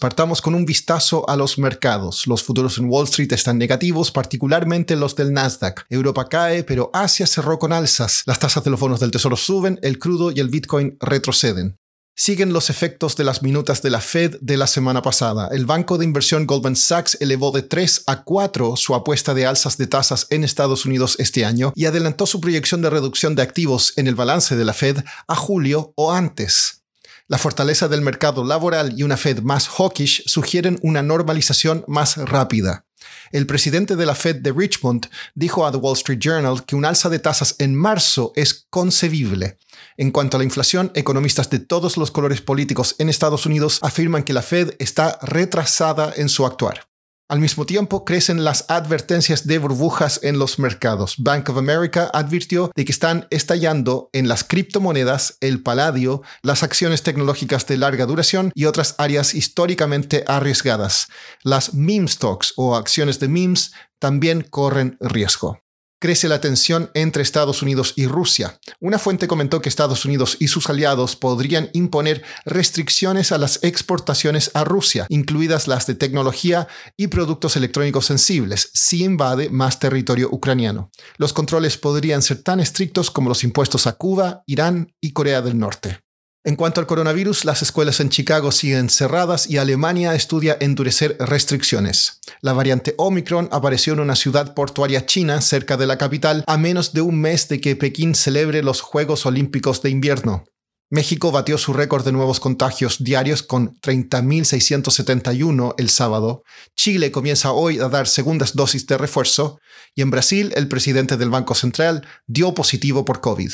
Partamos con un vistazo a los mercados. Los futuros en Wall Street están negativos, particularmente los del Nasdaq. Europa cae, pero Asia cerró con alzas. Las tasas de los bonos del Tesoro suben, el crudo y el Bitcoin retroceden. Siguen los efectos de las minutas de la Fed de la semana pasada. El banco de inversión Goldman Sachs elevó de 3 a 4 su apuesta de alzas de tasas en Estados Unidos este año y adelantó su proyección de reducción de activos en el balance de la Fed a julio o antes. La fortaleza del mercado laboral y una Fed más hawkish sugieren una normalización más rápida. El presidente de la Fed de Richmond dijo a The Wall Street Journal que un alza de tasas en marzo es concebible. En cuanto a la inflación, economistas de todos los colores políticos en Estados Unidos afirman que la Fed está retrasada en su actuar. Al mismo tiempo, crecen las advertencias de burbujas en los mercados. Bank of America advirtió de que están estallando en las criptomonedas, el paladio, las acciones tecnológicas de larga duración y otras áreas históricamente arriesgadas. Las meme stocks o acciones de memes también corren riesgo crece la tensión entre Estados Unidos y Rusia. Una fuente comentó que Estados Unidos y sus aliados podrían imponer restricciones a las exportaciones a Rusia, incluidas las de tecnología y productos electrónicos sensibles, si invade más territorio ucraniano. Los controles podrían ser tan estrictos como los impuestos a Cuba, Irán y Corea del Norte. En cuanto al coronavirus, las escuelas en Chicago siguen cerradas y Alemania estudia endurecer restricciones. La variante Omicron apareció en una ciudad portuaria china cerca de la capital a menos de un mes de que Pekín celebre los Juegos Olímpicos de invierno. México batió su récord de nuevos contagios diarios con 30.671 el sábado. Chile comienza hoy a dar segundas dosis de refuerzo. Y en Brasil, el presidente del Banco Central dio positivo por COVID.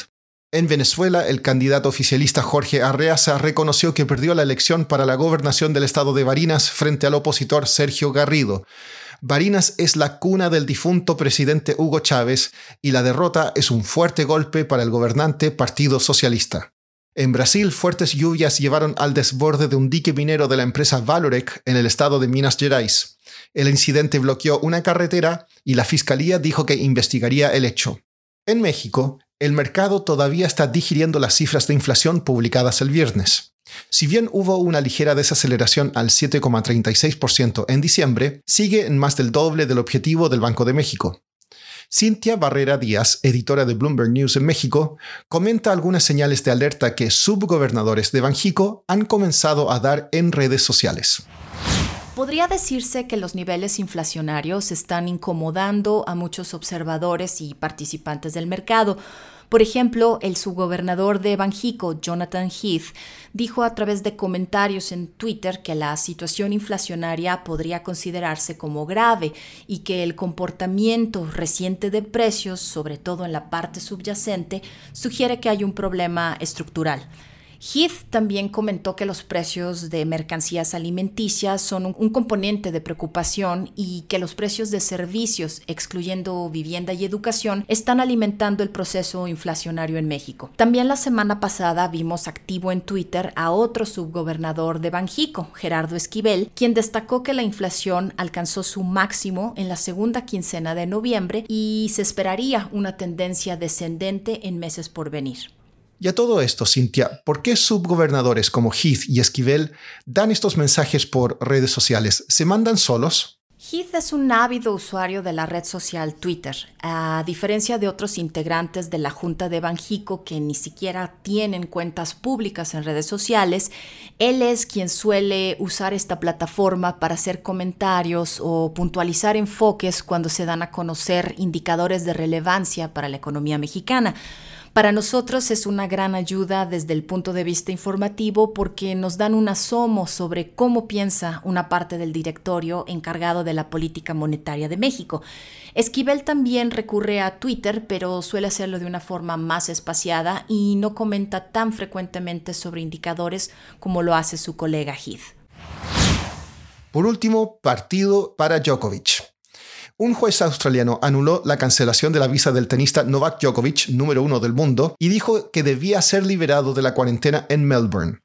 En Venezuela, el candidato oficialista Jorge Arreaza reconoció que perdió la elección para la gobernación del estado de Barinas frente al opositor Sergio Garrido. Barinas es la cuna del difunto presidente Hugo Chávez y la derrota es un fuerte golpe para el gobernante Partido Socialista. En Brasil, fuertes lluvias llevaron al desborde de un dique minero de la empresa Valorec en el estado de Minas Gerais. El incidente bloqueó una carretera y la fiscalía dijo que investigaría el hecho. En México, el mercado todavía está digiriendo las cifras de inflación publicadas el viernes. Si bien hubo una ligera desaceleración al 7,36% en diciembre, sigue en más del doble del objetivo del Banco de México. Cintia Barrera Díaz, editora de Bloomberg News en México, comenta algunas señales de alerta que subgobernadores de Banjico han comenzado a dar en redes sociales. Podría decirse que los niveles inflacionarios están incomodando a muchos observadores y participantes del mercado. Por ejemplo, el subgobernador de Banjico, Jonathan Heath, dijo a través de comentarios en Twitter que la situación inflacionaria podría considerarse como grave y que el comportamiento reciente de precios, sobre todo en la parte subyacente, sugiere que hay un problema estructural. Heath también comentó que los precios de mercancías alimenticias son un, componente de preocupación y que los precios de servicios, excluyendo vivienda y educación, están alimentando el proceso inflacionario en México. También la semana pasada vimos activo en Twitter a otro subgobernador de Banjico, Gerardo Esquivel, quien destacó que la inflación alcanzó su máximo en la segunda quincena de noviembre y se esperaría una tendencia descendente en meses por venir. Y a todo esto, Cintia, ¿por qué subgobernadores como Heath y Esquivel dan estos mensajes por redes sociales? ¿Se mandan solos? Heath es un ávido usuario de la red social Twitter, a diferencia de otros integrantes de la Junta de Banjico que ni siquiera tienen cuentas públicas en redes sociales. Él es quien suele usar esta plataforma para hacer comentarios o puntualizar enfoques cuando se dan a conocer indicadores de relevancia para la economía mexicana. Para nosotros es una gran ayuda desde el punto de vista informativo porque nos dan un asomo sobre cómo piensa una parte del directorio encargado de la política monetaria de México. Esquivel también recurre a Twitter, pero suele hacerlo de una forma más espaciada y no comenta tan frecuentemente sobre indicadores como lo hace su colega Heath. Por último, partido para Djokovic. Un juez australiano anuló la cancelación de la visa del tenista Novak Djokovic, número uno del mundo, y dijo que debía ser liberado de la cuarentena en Melbourne.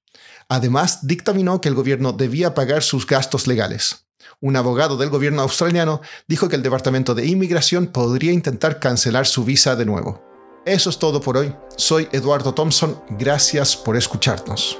Además, dictaminó que el gobierno debía pagar sus gastos legales. Un abogado del gobierno australiano dijo que el Departamento de Inmigración podría intentar cancelar su visa de nuevo. Eso es todo por hoy. Soy Eduardo Thompson. Gracias por escucharnos.